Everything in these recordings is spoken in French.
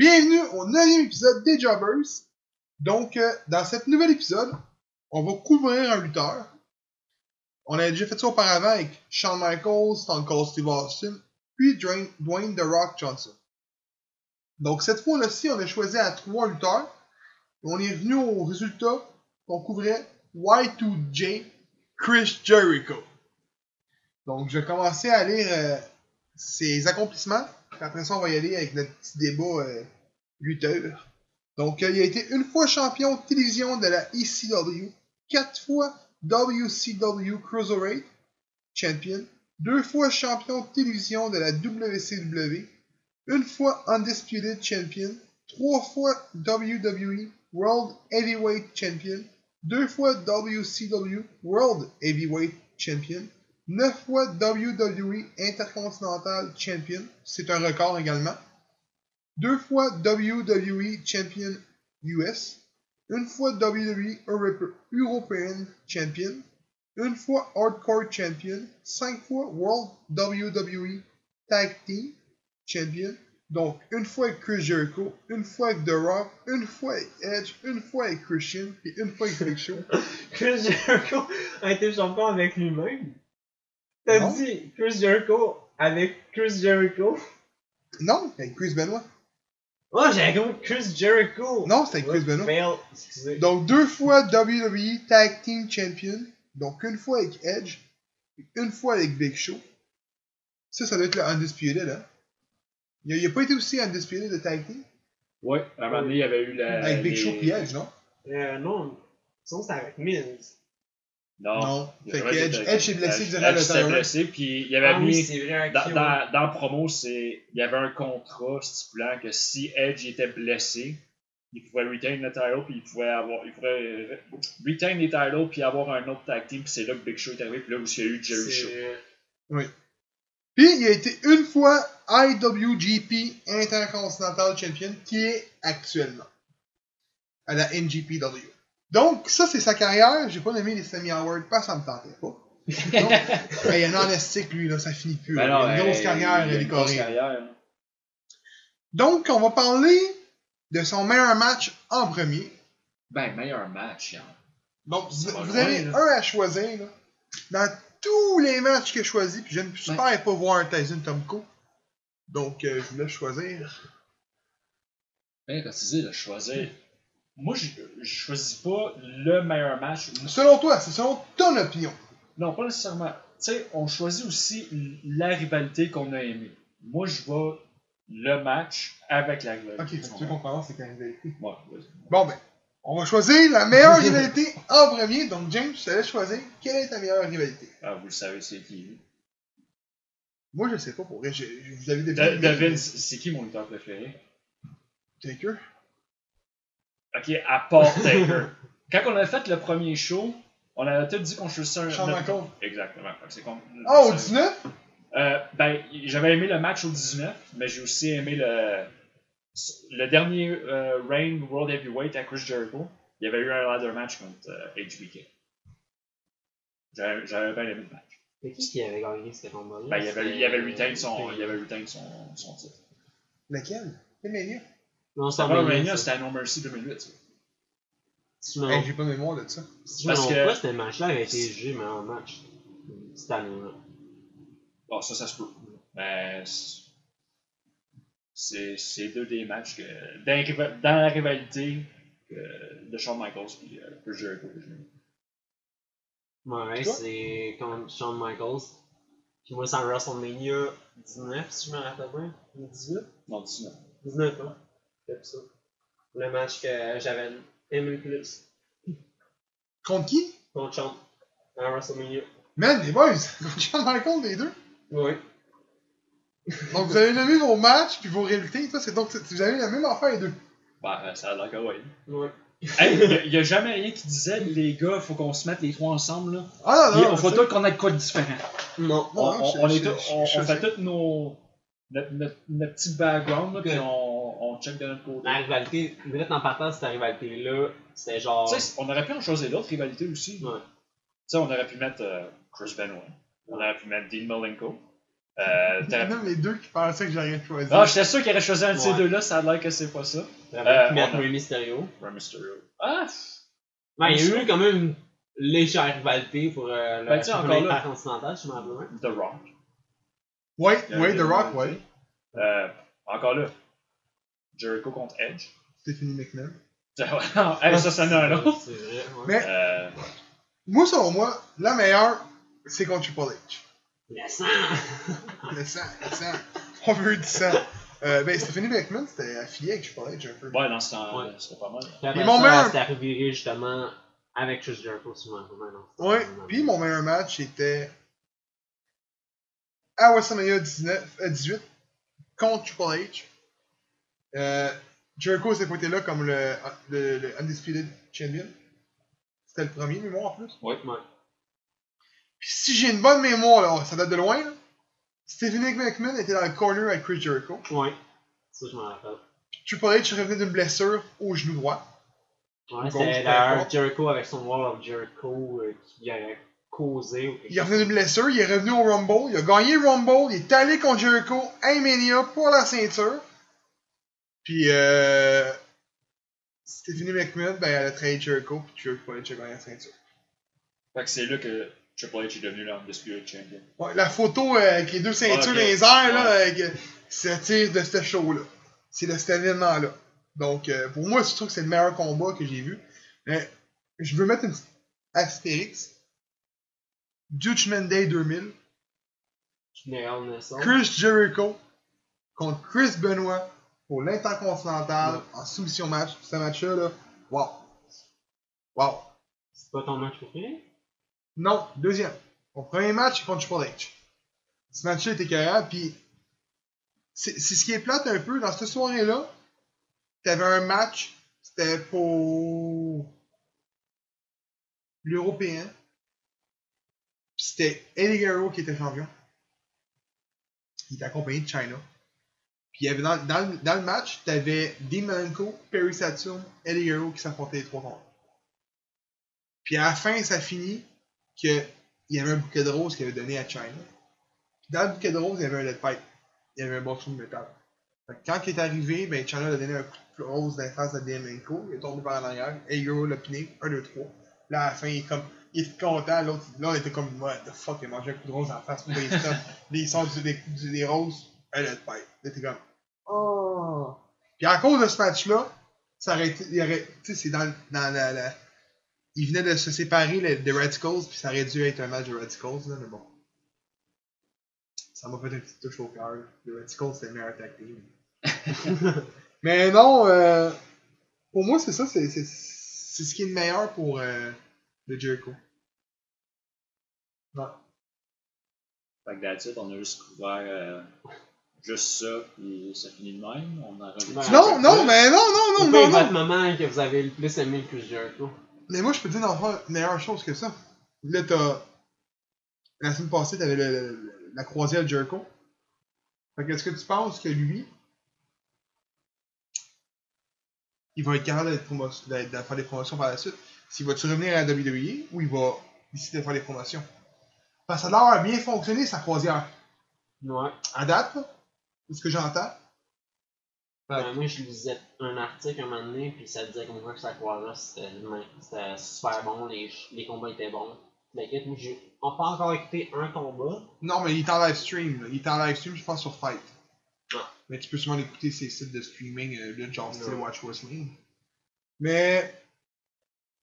Bienvenue au 9 épisode des Jobbers. Donc, euh, dans cet nouvel épisode, on va couvrir un lutteur. On a déjà fait ça auparavant avec Shawn Michaels, Stone Cold Steve Austin, puis Dwayne, The Rock Johnson. Donc, cette fois-ci, on a choisi à trois lutteurs. On est venu au résultat qu'on couvrait Y2J Chris Jericho. Donc, je vais commencer à lire euh, ses accomplissements. Après ça, on va y aller avec notre petit débat euh, lutteur. Donc, euh, il a été une fois champion de télévision de la ECW, quatre fois WCW Cruiserweight Champion, deux fois champion de télévision de la WCW, une fois Undisputed Champion, trois fois WWE World Heavyweight Champion, deux fois WCW World Heavyweight Champion, neuf fois WWE Intercontinental Champion, c'est un record également, deux fois WWE Champion US, une fois WWE Europe- European Champion, une fois Hardcore Champion, cinq fois World WWE Tag Team Champion, donc une fois avec Chris Jericho, une fois avec The Rock, une fois avec Edge, une fois avec Christian, et une fois avec Big Show. Chris Jericho a été champion avec lui-même. T'as Non. dit Chris Jericho avec Chris Jericho? Non, avec Chris Benoit. Oh, j'ai compris Chris Jericho. Non, c'était avec Chris Benoit. Fail, excusez. Donc deux fois WWE Tag Team Champion, donc une fois avec Edge, et une fois avec Big Show. Ça, ça doit être le Undisputed, hein. Il a, il a pas été aussi Undisputed de Tag Team? Ouais, à un moment donné, il y avait eu la. avec Big les- Show et Edge, non? Euh, non. Sinon, c'était avec Miz. Non. Non. Fait que Edge, Edge s'est blessé Edge- durant Edge le title. blessé, puis il y avait Ah oui, mis. c'est vrai. Dans, dans, dans la promo, c'est, il y avait un contrat stipulant que si Edge était blessé, il pouvait retain le title, puis il pouvait avoir, il pouvait retain les titles, puis avoir un autre tag team, puis c'est là que Big Show est arrivé, puis là où il y a eu Jerry Show. C'est- Puis il a été une fois IWGP Intercontinental Champion, qui est actuellement à la NGPW. Donc, ça, c'est sa carrière. J'ai pas nommé les Sammy Howard parce que ça me tentait pas. Donc, ben, il y a un estique, lui, là, ça finit plus. Ben non, il a une grosse euh, carrière, il a une grosse carrière. hein. Donc, on va parler de son meilleur match en premier. Ben, meilleur match, hein. Donc, vous, loin, avez là. un à choisir. Là. Dans tous les matchs que j'ai choisis, puis je ne super pas voir un Tyson Tomko. Donc, euh, je vous laisse choisir. Ben, quand tu dis de choisir. Moi, je, je choisis pas le meilleur match. Selon toi, c'est selon ton opinion. Non, pas nécessairement. Tu sais, on choisit aussi la rivalité qu'on a aimée. Moi, je vais le match avec la rivalité. Ok, tu commence avec la rivalité? Ouais. Bon, ben, on va choisir la meilleure rivalité en premier. Donc, James, te laisse choisir. Quelle est ta meilleure rivalité Ah, vous le savez, c'est qui? Moi, je sais pas pour vrai. Vous avez des Da- Devin, c'est qui mon lutteur préféré? Taker. Ok, à part Taker. Quand on a fait le premier show, on avait tout dit qu'on choisissait un. Shawn Michaels. Exactement. C'est Ah, au c'est- 19 Euh, ben, j'avais aimé le match au 19, mais j'ai aussi aimé le, le dernier euh, Reign World Heavyweight à Chris Jericho. Il y avait eu un ladder match contre euh, HBK. J'avais j'avais bien aimé le match. Mais qui qui avait gagné ce combat-là? Ben, il y avait, il avait retain son, il y avait retain son, son titre. Lequel? Quel Mania Non, c'est Mania, c'était à No Mercy 2008. ça. Si je me Hey, J'ai pas mémoire de ça. si parce que- pas, ce match-là avait été jugé meilleur match. Cette année-là? Bon, ça, ça se peut. Mais c'est- c'est deux des matchs que, dans, dans la rivalité que- de Shawn Michaels et euh, Chris Jericho. Ouais, c'est contre Shawn Michaels. Puis moi, c'est en WrestleMania 19, si je me rappelle bien. Ou 18 Non, 19. 19, hein? Ça. Le match que j'avais aimé le plus. Contre qui? Contre Shawn. En WrestleMania. Man, les boys, Shawn Michaels, les deux? Oui. Donc, vous avez nommé vos matchs puis vos réalités. Toi, c'est donc, vous avez la même affaire, les deux. Bah, euh, ça a l'air que oui. Ouais. Hey, il n'y a, jamais rien qui disait, les gars, faut qu'on se mette les trois ensemble. Là. Ah, Puis non, on faut tous qu'on ait de quoi de différent. Non. Non, on, non, on- je- je- je- fait tous nos. Notre, notre, notre petit background, là, puis on, on check de notre côté. La rivalité, direct en partant de cette rivalité-là, c'était genre. Tu sais, on aurait pu en choisir d'autres rivalités aussi. Tu Ouais. sais, on aurait pu mettre euh, Chris Benoit. On aurait pu mettre Dean Malenko. Euh, Il y en a les deux qui pensaient que j'aurais choisi. Ah, j'étais sûr qu'il aurait choisi un de ces Ouais. deux-là, ça a l'air que c'est pas ça. T'aurais Euh, pu mettre on a- Rey Mysterio. Rey Mysterio. Ah! Ouais, il y a eu quand même une légère rivalité pour euh, Ben, le tu championnat encore là. intercontinental, je m'en rappelle. The Rock. Ouais, eu The Rock, ouais. rivalité. Euh, encore là. Jericho contre Edge. Stephanie McMahon. hey, ça, ça en a un autre. C'est vrai, ouais. Mais Euh, moi, selon moi, la meilleure, c'est contre Triple H. Le sang! Le sang, le sang. On veut du sang. Euh, ben, Stephanie McMahon, c'était affilié avec Triple H un peu. ouais, dans ce temps, Ouais. c'était pas mal. Puis après Et mon ça, meilleur- c'était arrivé justement avec Chris Jericho sur mon non? Ouais, puis mon meilleur match était à WrestleMania 19, euh, 18 contre Triple H. Euh, Jericho s'est pointé là comme le, le, le Undisputed Champion. C'était le premier mémoire en plus. Ouais. Puis si j'ai une bonne mémoire, là, ça date de loin, là, Stephanie McMahon était dans le corner avec Chris Jericho. Ouais. Ça, je m'en rappelle. Triple H revenait d'une blessure au genou droit. Ouais, c'était. Jericho avec son Wall of Jericho euh, qui aurait causé. ou Il revenait d'une blessure, il est revenu au Rumble, il a gagné le Rumble, il est allé contre Jericho à Mania pour la ceinture. Puis euh, Stephanie McMahon, ben elle a trahi Jericho, puis Triple H a gagné la ceinture. Fait que c'est là que Triple H est devenu l'Undisputed Champion. Ouais, la photo euh, avec les deux ceintures ok. dans les airs, là, avec, euh, c'est tiré de ce show-là. C'est de cet événement-là. Donc, euh, pour moi, je trouve que c'est le meilleur combat que j'ai vu. Mais je veux mettre une petite astérix. Judgment Day 2000. Qui n'est rien de ça. Chris Jericho contre Chris Benoit pour l'Intercontinental Ouais. en soumission match. Ce match-là, là, wow. Wow. C'est pas ton match préféré? Non, deuxième. Mon premier match, contre Triple H. Ce match-là était carré, puis c'est c'est ce qui est plate un peu dans cette soirée-là. T'avais un match, c'était pour l'Européen. Puis c'était Eddie Guerrero qui était champion. Il était accompagné de China. Puis il dans, dans, le- match, Dean Malenko, Perry Saturn, Eddie Guerrero qui s'affrontaient les trois contre. Puis à la fin, ça finit qu'il y avait un bouquet de roses qu'il avait donné à China. Puis dans le bouquet de roses, il y avait un lead pipe. Il y avait un bâton de métal. Quand il est arrivé, ben China a donné un coup de rose dans la face à Demenko. Il est tombé par en arrière. Et Guerrero l'a piné. 1, 2, 3. Là, à la fin, il est comme. Il était content. L'autre, là, on était comme. What the fuck, il a mangé un coup de rose en face. Il il du- des, du- des roses. Un lead pipe. Là, t'es comme. Oh. Puis à cause de ce match-là, ça aurait été. il aurait- Tu sais, c'est dans, dans la, la- Il venait de se séparer le- des Radicals, puis ça aurait dû être un match de Radicals, là, mais bon. Ça m'a fait une petite touche au cœur. Les Radicals, c'était le meilleur tag team. mais non, euh, pour moi, c'est ça, c'est c'est- c'est ce qui est le meilleur pour euh, le Jericho. Ouais. Fait que d'habitude, on a juste couvert euh, juste ça, puis ça finit de même. On a rajouté. Ouais. Non, non, mais non, non, non, C'est non, votre non. moment que vous avez le plus aimé le Chris Jericho? Mais moi, je peux te dire une meilleure chose que ça. Là, t'as. La semaine passée, t'avais le, le- la croisière Jericho. Fait que est-ce que tu penses que lui. Il va être capable d'être promo- d'être- de faire des promotions par la suite? S'il va-tu revenir à la WWE ou il va décider de faire des promotions? Parce que ça a l'air bien fonctionné, sa croisière. Ouais. À date, là, de ce que j'entends? Ben, moi, je lisais un article un moment donné, puis ça disait comme quoi que sa croiseur, c'était c'était super bon, les, les combats étaient bons. T'inquiète, moi, j'ai on pas encore écouté un combat. Non, mais il est en live stream. là. Il est en live stream, je pense, sur Fight. Ah. Mais tu peux sûrement écouter ces sites de streaming, euh, de genre Non. Watch Wrestling. Mais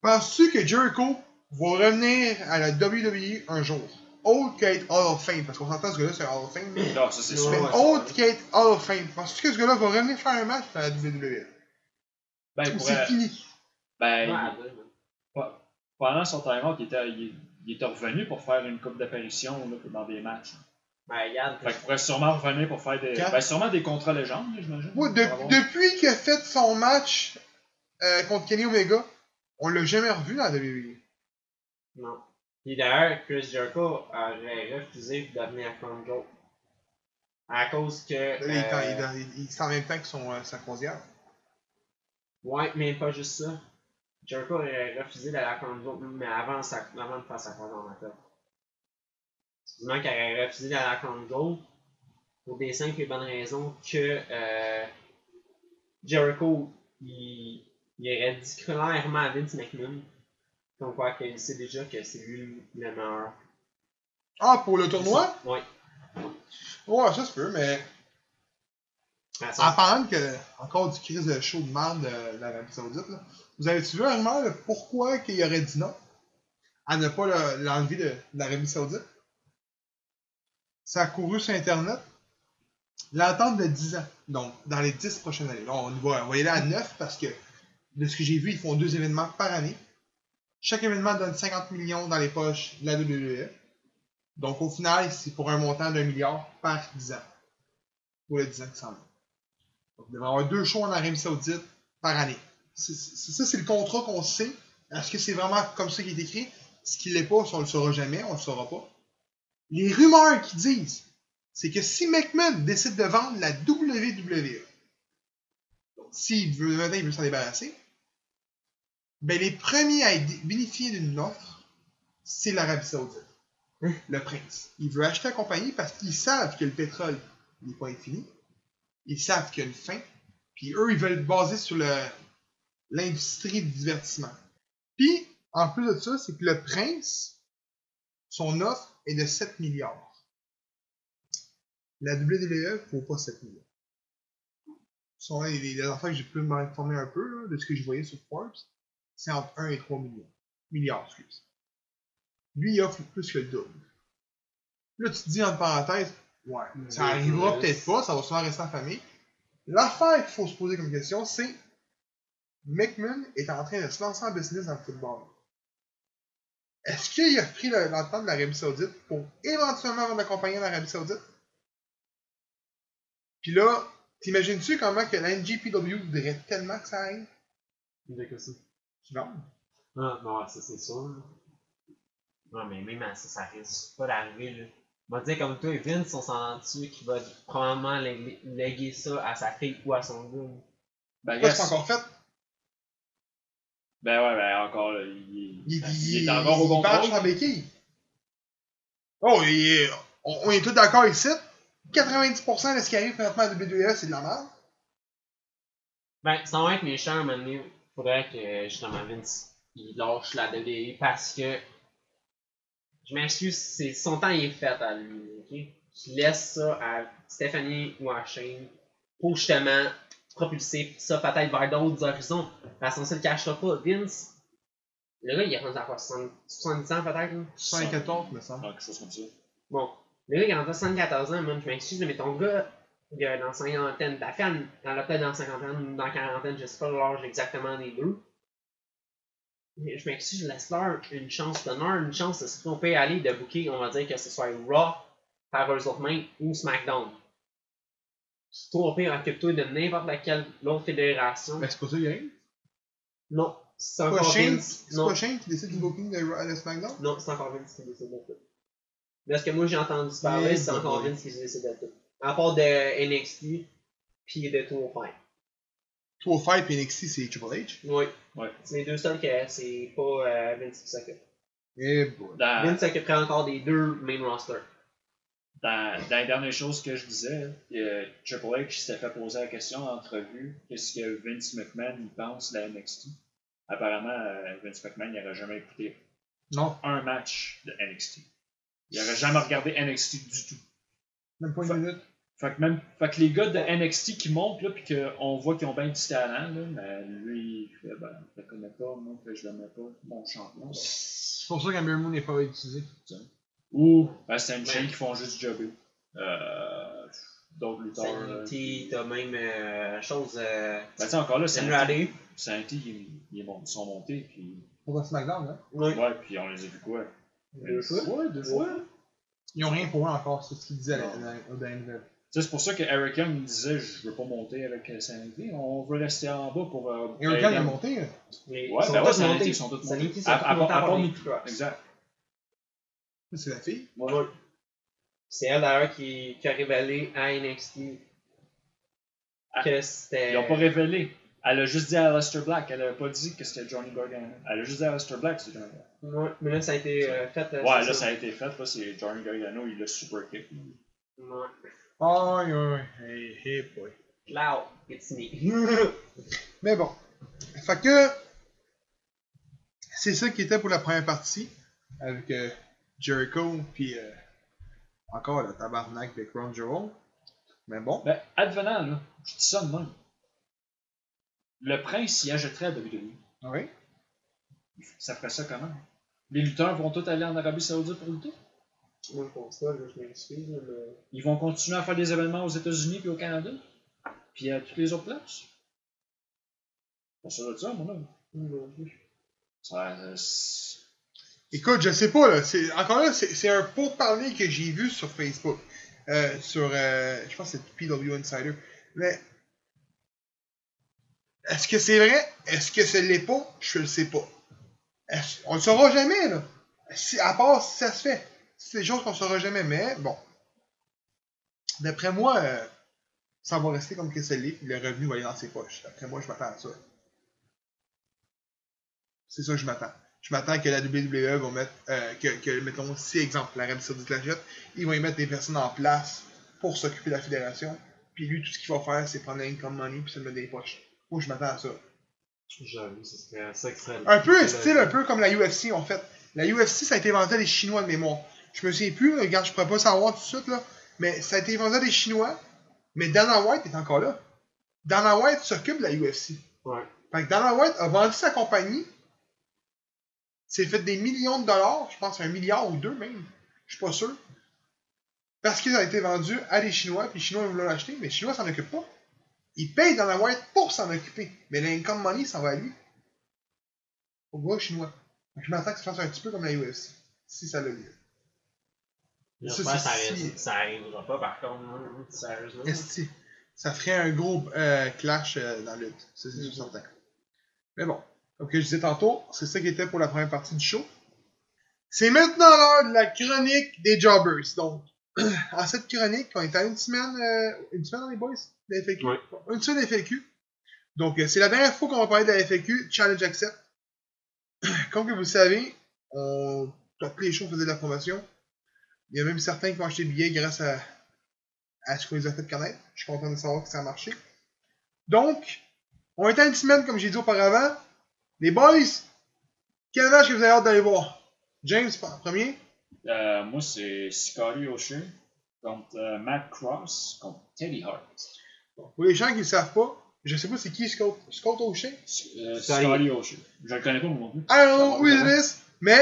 penses-tu que Jericho va revenir à la WWE un jour? Autre qu'être Hall of Fame, parce qu'on s'entend ce gars-là, c'est Hall of Fame. Mais Non, ça c'est Ouais, sûr. ouais. autre qu'être Hall of Fame, penses-tu que ce gars-là va revenir faire un match à la WWE? Ben, Ou c'est fini? ben, Ouais, ouais, ouais. pendant son time-out, il était, il, il était revenu pour faire une coupe d'apparition dans des matchs. Ben, regarde, Fait qu'il pourrait sûrement revenir pour faire des. Quand? Ben, sûrement des contrats légendes, là, j'imagine. Moi, de- avoir- depuis qu'il a fait son match euh, contre Kenny Omega, on l'a jamais revu dans la WWE. non. Puis d'ailleurs, Chris Jericho aurait refusé de devenir Crown Joe. À cause que. Là, euh, il- est en même temps que son, euh, sa croisière. Ouais, mais pas juste ça. Jericho aurait refusé d'aller à Crown Joe, mais avant, sa, avant de faire sa croisée en matin. Sinon, qu'il aurait refusé d'aller à Crown Joe, Pour des simples et bonnes raisons que euh, Jericho, il, il aurait dit clairement à Vince McMahon, comme quoi qu'il sait déjà que c'est lui le meilleur. Ah, pour le tournoi? Ouais. Ouais, ça se peut, mais en ça. parlant que, encore du crise de show de merde de l'Arabie Saoudite, là, vous avez-tu vu un rumeur de pourquoi qu'il aurait dit non à ne pas le- l'enlever de, de l'Arabie Saoudite? Ça a couru sur Internet. L'attente de 10 ans, donc dans les 10 prochaines années. Là, on, va, on va y aller à 9 parce que de ce que j'ai vu, ils font deux événements par année. Chaque événement donne 50 millions dans les poches de la WWE. Donc au final, c'est pour un montant d'un milliard par 10 ans. Pour les 10 ans qui s'en viennent. Donc, il devrait y avoir deux shows en Arabie Saoudite par année. C'est- ça, c'est le contrat qu'on sait. Est-ce que c'est vraiment comme ça qu'il est écrit? Ce qu'il l'est pas, on le saura jamais, on le saura pas. Les rumeurs qui disent, c'est que si McMahon décide de vendre la WWE, s'il veut, maintenant, il veut s'en débarrasser, ben les premiers à bénéficier d'une offre, c'est l'Arabie Saoudite. Le prince. Il veut acheter la compagnie parce qu'ils savent que le pétrole n'est pas infini. Ils savent qu'il y a une fin. Puis eux, ils veulent baser sur le, l'industrie du divertissement. Puis, en plus de ça, c'est que le prince, son offre est de 7 milliards. La WWE vaut pas 7 milliards. Ce sont les, les affaires que j'ai pu m'informer un peu là, de ce que je voyais sur Forbes. C'est entre 1 et 3 millions. Milliards, excuse. Lui, il offre plus que le double. Là, tu te dis en parenthèse, ouais, ça arrivera peut-être pas, ça va souvent rester en famille. L'affaire qu'il faut se poser comme question, c'est McMahon est en train de se lancer en business dans le football. Est-ce qu'il a pris le- l'entente de l'Arabie Saoudite pour éventuellement vendre la compagnie en Arabie Saoudite? Puis là, t'imagines-tu comment que la NGPW voudrait tellement que ça arrive? De que ça? Tu vendent. Ah, ouais, ça c'est sûr. Non, mais même à ça, ça risque pas d'arriver. Là. On va dire comme toi, Vince, on s'entend dessus qu'il va probablement lég- léguer ça à sa fille ou à son gars. Ben, c'est encore fait? Ben ouais, ben encore, là, il, Il, il est encore au il contrôle. en béquille. Oh, il est- on, on est tous d'accord ici. 90% de ce qui arrive présentement à WWE, c'est de la merde. Ben, ça va être méchant à un moment donné. Faudrait que justement Vince il lâche la WWE parce que je m'excuse, c'est son temps est fait à lui, ok? Qu'il laisse ça à Stephanie ou à Shane pour justement propulser ça peut-être vers d'autres horizons. Parce qu'on se le cachera pas, Vince, le gars il est rendu à quoi, 70 70 ans peut-être? là? 114, me semble. Ah, quelque chose comme ça. Bon, le gars il est rendu à 74 ans, man, je m'excuse, mais ton gars, dans cinquantaine, ta femme, elle a peut-être dans cinquantaine ou dans quarantaine, je sais pas l'âge exactement des deux. Mais je m'excuse, je laisse leur une chance, donne-leur une chance de se tromper, aller de booker, on va dire que ce soit Raw, par eux autres mains, ou SmackDown. C'est trop pire, occupe-toi de n'importe laquelle l'autre fédération. Ben, c'est pas ça arrive. Non, c'est encore Shane, Vince. c'est Non, pas Shane qui décide du booking de, Raw- de SmackDown? non, c'est encore Vince qui décide de tout. De ce que moi j'ai entendu parler, c'est encore. Vince qui décide de tout. À part de NXT, puis de Tour 5. 205 et NXT, c'est Triple H? Oui. Ouais. C'est les deux seuls que c'est pas euh, Vince qui s'occupe. Eh boy. Dans, Vince s'occuperait encore des deux main rosters. dans, dans les dernières choses que je disais, euh, Triple H s'était fait poser la question en entrevue qu'est-ce que Vince McMahon il pense de la NXT. Apparemment, euh, Vince McMahon n'aurait jamais écouté Non, un match de NXT. Il n'aurait jamais regardé NXT du tout. Même pas une minute. Fait que, même, fait que les gars de NXT qui montent, là, puis qu'on voit qu'ils ont bien du talent, là, mais lui, il fait, ben, je le connais pas, moi, que je le mets pas, mon champion. C'est pour ça qu'Amir Moon n'est pas utilisé. Ou, ben, c'est une Ouais. chaîne qui font juste jobber. Euh, d'autres lutteurs. euh, Sanity, t'as même euh, chose. Euh, Ben, tu sais, encore là, Sanity. Sanity, ils, ils sont montés, puis. Pour SmackDown, hein? Oui. Ouais, puis on les a vu quoi? Deux fois? Ouais, deux fois. Ils ont rien pour eux encore, c'est ce qu'ils disaient dans- dans- c'est pour ça que Eric Young disait je veux pas monter avec euh, Sanity, on veut rester en bas pour. Euh, gars, il a monté. hein. Ouais, ils sont ben ouais, tous Sanity, montés. ils sont tous montés. Sanity, sont À- part. Exact. C'est la fille. Ouais. C'est elle d'ailleurs qui, qui a révélé à NXT Ah. que c'était. Ils n'ont pas révélé. Elle a juste dit à Aleister Black, elle a pas dit que c'était Johnny Gargano. Elle a juste dit à Aleister Black que c'était Johnny Gargano. Ouais, mais là ça a été euh, fait. euh, Ouais, c'est là ça a été fait, là c'est Johnny Gargano, il l'a super kick. Ouais. Aïe, aïe, hey, hey boy. Cloud, it's me. Mais bon. Fait que. C'est ça qui était pour la première partie. Avec euh, Jericho, puis euh, encore le tabarnak de Crown Jewel. Mais bon. Ben, advenant, là, je dis ça de même. Le prince y achèterait à WWE. Oui? Ça ferait ça comment? Les lutteurs vont tous aller en Arabie Saoudite pour lutter? Moi, je pense pas, je m'excuse, mais. Ils vont continuer à faire des événements aux États-Unis puis au Canada? Puis à toutes les autres places? Pas sûr de ça, mon homme. Non plus. Ça, euh, Écoute, je sais pas, là. c'est- Encore là, c'est c'est un pourparler que j'ai vu sur Facebook. Euh, sur. euh, je pense que c'est PW Insider. Mais. Est-ce que c'est vrai? Est-ce que ce l'est pas? Je le sais pas. On le saura jamais, là. À part si ça se fait. C'est des choses qu'on saura jamais, mais bon. D'après moi, euh, ça va rester comme que c'est l'est, le revenu va aller dans ses poches. D'après moi, je m'attends à ça. C'est ça que je m'attends. Je m'attends que la WWE va mettre, euh, que, que, mettons, si exemple, l'Arabie Saoudite l'achète, ils vont y mettre des personnes en place pour s'occuper de la fédération. Puis lui, tout ce qu'il va faire, c'est prendre l'income money puis se le mettre dans les poches. Moi, je m'attends à ça? J'avoue, ce serait ça serait. Un peu style, un peu comme la UFC, en fait. La UFC, ça a été vendu à des Chinois de mémoire. Je me souviens plus, regarde, je pourrais pas savoir tout de suite, là. Mais ça a été vendu à des Chinois. Mais Dana White est encore là. Dana White s'occupe de la UFC. Ouais. Fait que Dana White a vendu sa compagnie. C'est fait des millions de dollars, je pense un milliard ou deux même. Je suis pas sûr. Parce qu'il a été vendu à des Chinois, puis les Chinois ils voulaient l'acheter, mais les Chinois s'en occupent pas. Ils payent Dana White pour s'en occuper. Mais l'income money, ça va à lui. Au gars chinois. Que je m'attends que ça fasse un petit peu comme la UFC. Si ça l'a lieu. J'espère Ça, si- ça arrivera pas, par contre, hein, sérieusement. Esti. Ça ferait un gros euh, clash euh, dans la lutte. C'est sûr certain. Mais bon, comme je disais tantôt, c'est ça qui était pour la première partie du show. C'est maintenant l'heure de la chronique des Jobbers. Donc, en cette chronique, on est à une semaine, euh, une semaine dans les boys? La FAQ. Ouais. Une semaine de FAQ. Donc, euh, c'est la dernière fois qu'on va parler de la FAQ, Challenge Accept. Comme que vous le savez, on, tous les shows, on faisait de la promotion. Il y a même certains qui ont acheté des billets grâce à, à ce qu'on les a fait connaître. Je suis content de savoir que ça a marché. Donc, on est à une semaine, comme j'ai dit auparavant. Les boys, quel match que vous avez hâte d'aller voir? James, en premier. Euh, moi, c'est Scotty O'Shea contre euh, Matt Cross contre Teddy Hart. Pour les gens qui ne le savent pas, je sais pas c'est qui Scott, Scott O'Shea? Euh, Scotty. O'Shea. Je le connais pas moi non plus. I don't know who it is, mais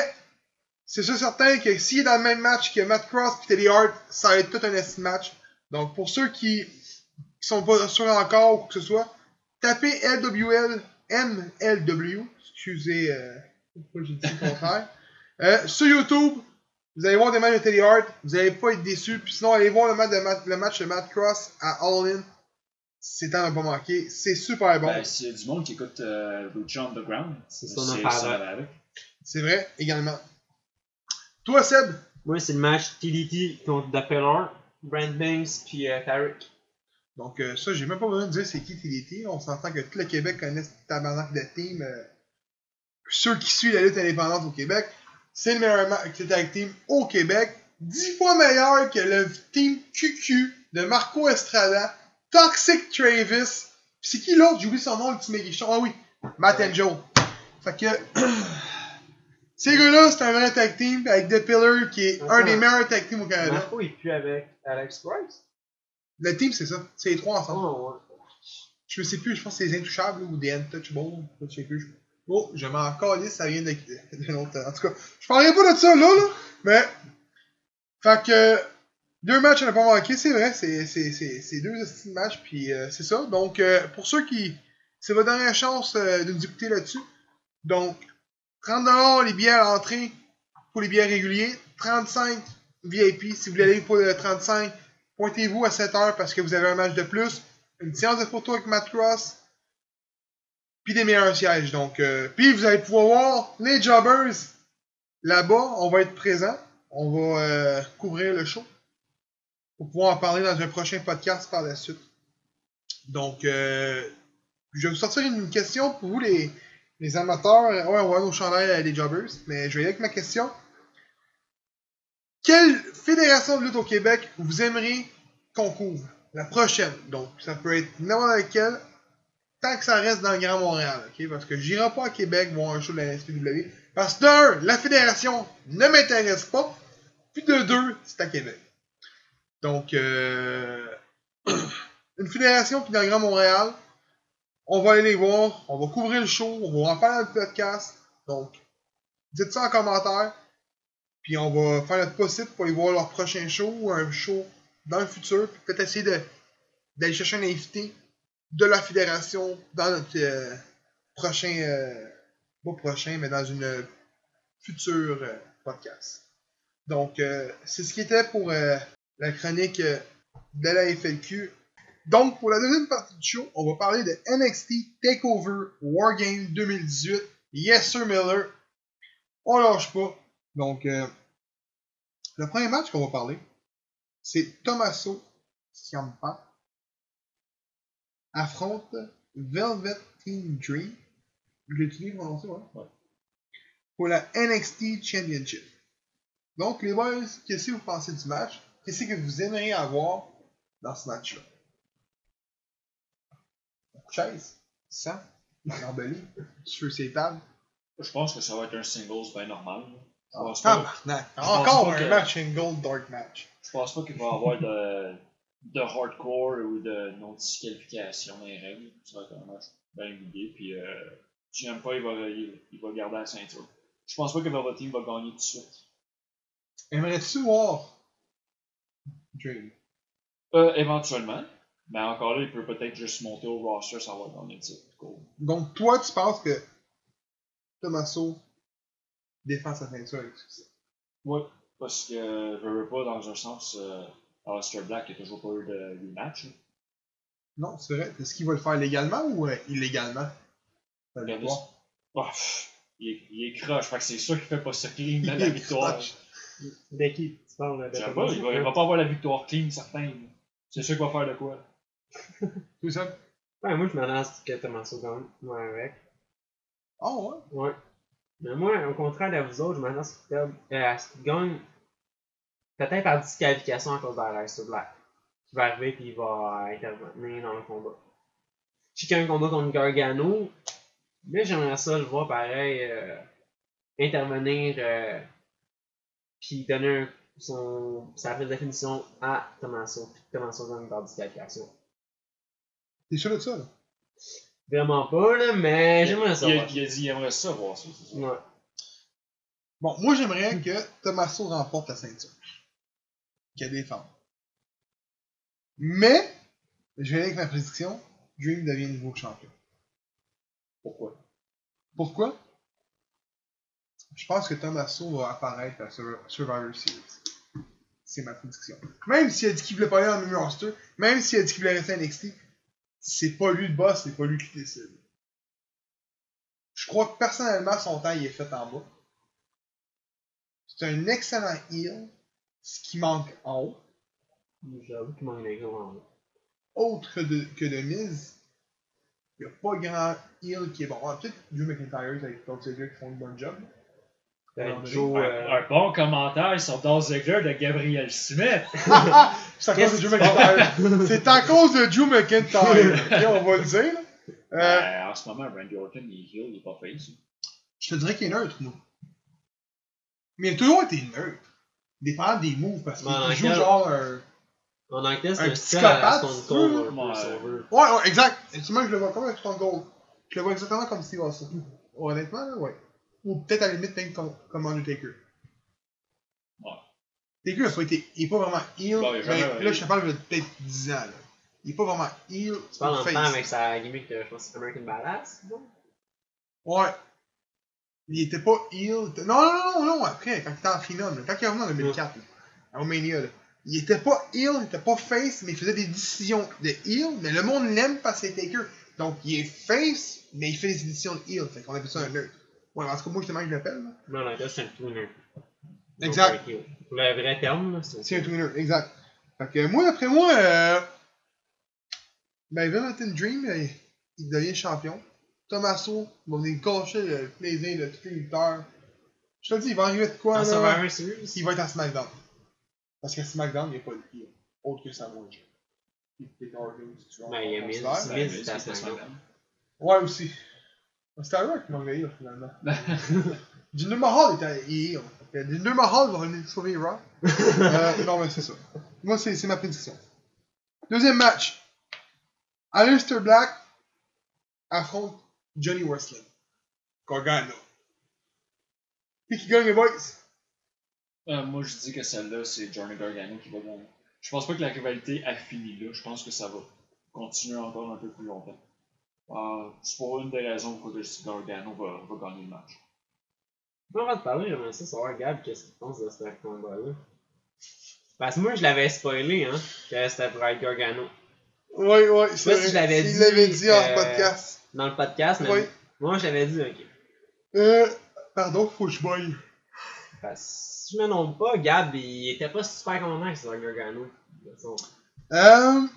c'est sûr certain que s'il est dans le même match que Matt Cross et Teddy Hart, ça va être tout un esti match. Donc pour ceux qui, qui sont pas sûrs encore ou quoi que ce soit, tapez LWL, MLW, excusez euh, pourquoi j'ai dit le contraire, euh, sur YouTube. Vous allez voir des matchs de Teddy Hart, vous allez pas être déçus. Puis sinon, allez voir le match de Matt, le match de Matt Cross à All In. C'est à ne pas manquer. C'est super bon. Ben, S'il y a du monde qui écoute euh, Lucha Underground, C'est ça, on en. C'est vrai, également. Toi, Seb, Moi, c'est le match TDT contre Pillar, Brand Banks, puis euh, Tarek. Donc, euh, ça, j'ai même pas besoin de dire c'est qui TDT. On s'entend que tout le Québec connaît ce tabarnak de team. euh, ceux qui suivent la lutte indépendante au Québec, c'est le meilleur ma- tag team au Québec. Dix fois meilleur que le team QQ de Marco Estrada, Toxic Travis. C'est qui l'autre? J'oublie son nom, le petit méguichon. Ah oui, Matt and Joe. Fait que. Ces gars-là, c'est un vrai tag team avec The Pillar qui est un des meilleurs tag teams au Canada. Marco est plus avec Alex Price. Le team, c'est ça. C'est les trois ensemble. Oh, ouais. Je sais plus, je pense que c'est les Intouchables ou des Untouchables. Je sais plus. Oh, je m'en calisse, ça vient de, de l'autre. En tout cas, je parlerai pas de ça là, là. Mais. Fait que. Deux matchs à ne pas manquer, c'est vrai. C'est c'est- c'est- deux matchs, puis euh, c'est ça. Donc, euh, pour ceux qui. C'est votre dernière chance euh, de nous écouter là-dessus. Donc, 30$ les billets à l'entrée pour les billets réguliers. 35 VIP. Si vous voulez aller pour le 35, pointez-vous à 7h parce que vous avez un match de plus. Une séance de photos avec Matt Cross. Puis des meilleurs sièges. Donc, puis vous allez pouvoir voir les jobbers là-bas. On va être présents. On va couvrir le show. Pour pouvoir en parler dans un prochain podcast par la suite. Donc, euh, je vais vous sortir une question pour vous, les, amateurs. Ouais, on va nos chandails euh, des jobbers. Mais je vais y aller avec ma question. Quelle fédération de lutte au Québec vous aimeriez qu'on couvre? La prochaine. Donc, ça peut être n'importe laquelle, tant que ça reste dans le Grand Montréal, ok? Parce que j'irai pas à Québec voir un show de la SPW. Parce que de un, la fédération ne m'intéresse pas. Puis de deux, c'est à Québec. Donc, euh, une fédération qui est dans le Grand Montréal, on va aller les voir, on va couvrir le show, on va en faire le podcast. Donc, dites ça en commentaire. Puis on va faire notre possible pour aller voir leur prochain show ou un show dans le futur. Puis peut-être essayer d'aller chercher un invité de la fédération dans notre euh, prochain, euh, pas prochain, mais dans une future podcast. Donc, c'est ce qui était pour la chronique euh, de la FLQ. Donc, pour la deuxième partie du show, on va parler de NXT TakeOver Wargame 2018. Yes, Sir Miller. On lâche pas. Donc, euh, le premier match qu'on va parler, c'est Tommaso Ciampa affronte Velvet Team Dream. Je l'ai prononcé, ouais? Ouais. Pour la NXT Championship. Donc, les boys, qu'est-ce que vous pensez du match? Qu'est-ce que vous aimeriez avoir dans ce match-là? Chaise, sang, embelli, sur ses tables. Je pense que ça va être un singles bien normal. Je Ah, pas, Encore un que- match, gold dark match. je pense pas qu'il va y avoir de, de hardcore ou de non-disqualification dans les règles. Ça va être un match bien guidé. Puis, euh, si j'aime pas, il va, il, va garder la ceinture. Je pense pas que Velvet Team va gagner tout de suite. Aimerais-tu voir Euh, éventuellement. Mais encore là, il peut peut-être juste monter au roster sans avoir gagné le titre. Cool. Donc, toi, tu penses que Tommaso défend sa ceinture avec succès? Ouais, parce que je veux pas, dans un sens, euh, Aleister Black n'a toujours pas eu de rematch. là. Non, c'est vrai. Est-ce qu'il va le faire légalement ou euh, illégalement? Pff, il, est, il est croche, fait que c'est sûr qu'il fait pas ça clean dans Il la est victoire. croche. De qui tu parles de pas, il va, il va pas avoir la victoire clean, certain. C'est sûr qu'il va faire de quoi. Tout ça? Ouais, moi je m'annonce que Tommaso gagne. Moi avec. Oh, ouais? Ouais. Mais moi, au contraire de vous autres, je m'annonce qu'il euh, à ce qu'il gagne. Peut-être par disqualification à cause d'Aleister Black. Qui va arriver puis il va intervenir dans le combat. Je sais qu'il y a un combat contre Gargano. Mais j'aimerais ça le voir pareil. euh, intervenir. Euh, puis donner un- son, sa vraie définition à Tommaso. Puis Tommaso gagne par disqualification. T'es sûr de ça, là? Vraiment pas, là, mais j'aimerais ça. Il, a- voir. il a dit qu'il aimerait ça voir ça. c'est ça. Ouais. Bon, moi, j'aimerais que Tommaso remporte la ceinture. Qu'elle défende. Mais, je vais aller avec ma prédiction. Dream devient nouveau champion. Pourquoi? Pourquoi? Je pense que Tommaso va apparaître à Sur- Survivor Series. C'est ma prédiction. Même s'il a dit qu'il voulait pas aller dans le même roster, même s'il a dit qu'il voulait rester à NXT, c'est pas lui le boss, c'est pas lui qui décide. Je crois que personnellement, son temps il est fait en bas. C'est un excellent heel, ce qui manque en haut. J'avoue qu'il manque des en haut. Autre que de, que de Miz, il n'y a pas grand heel qui est bon. Peut-être Drew McIntyre avec Dolph qui font un bon job. Ouais, Joe, un, euh, un bon commentaire sur Dolph Ziggler de Gabriel Smith. C'est à cause de Drew McIntyre. C'est à cause de Drew McIntyre. On va le dire. là. Euh, Ben, en ce moment, Randy Orton, il est heel, il est pas face. je te dirais qu'il est neutre, moi. Mais il a toujours été neutre. Dépendant des moves, parce qu'il Ben, joue quel- genre un. En tel, c'est un psychopathe, Ouais. Ouais, exact. Et tu vois, je le vois comme un Stone Cold. Je le vois exactement comme Steve Austin. Honnêtement, là, ouais. Ou peut-être à la limite, même comme, comme Undertaker. Ouais. Taker, il a pas été. Il est pas vraiment. Bon, jamais- mais là, je te parle de peut-être 10 ans, là. Il est pas vraiment heel. Tu parles en face. temps avec sa gimmick de, je pense, American Badass, non? Ouais. Il était pas heel. Non, non, non, non, après, quand il était en Phenom, quand il est revenu en 2004, là, à Romania, là, il était pas heel, il était pas face, mais il faisait des décisions de heel, mais le monde l'aime parce que c'est Taker. Donc, il est face, mais il fait des décisions de heel. Fait qu'on appelle ça un neutre. Ouais, en tout cas, moi, justement, je l'appelle, là. Non, que tel, c'est un tweener. Exact. Le vrai terme, là, c'est C'est un tweener, exact. Fait que moi, d'après moi, euh, ben, Dream, euh, il devient champion. Tommaso va venir gâcher le plaisir de tous les lutteurs. Je te le dis, il va arriver de quoi, là? Survivor Series? Il va être à SmackDown. Parce qu'à SmackDown, il n'y a pas de heel. autre que Samoa Joe. Veux, Ben, il y a Miz, considère. Miz, Ben, c'était à c'était SmackDown. Ouais, aussi. C'était Rock qui m'a là, finalement. Jinder Mahal était que Jinder Mahal va venir sauver Raw. euh, non, mais c'est ça. Moi, c'est c'est ma prédiction. Deuxième match. Aleister Black affronte Johnny Wrestling. Gargano. Qui qui gagne, les boys? Euh, moi, je dis que celle-là, c'est Johnny Gargano qui va gagner. Je pense pas que la rivalité a fini là. Je pense que ça va continuer encore un peu plus longtemps. Euh, c'est pour une des raisons pour que que Gargano va, va gagner le match. Avant de parler, j'aimerais ça savoir, Gab, qu'est-ce qu'il pense de ce combat-là? Parce que moi, je l'avais spoilé, hein, que c'était pour être Gargano. Oui, oui, sais pas si je l'avais Il dit, l'avait dit en euh, podcast. Dans le podcast, mais Oui. moi, je l'avais dit, ok. Euh, pardon, faut que je boigne. Parce que si je me trompe pas, Gab, il était pas super content avec ce Gargano. De toute façon. Euh,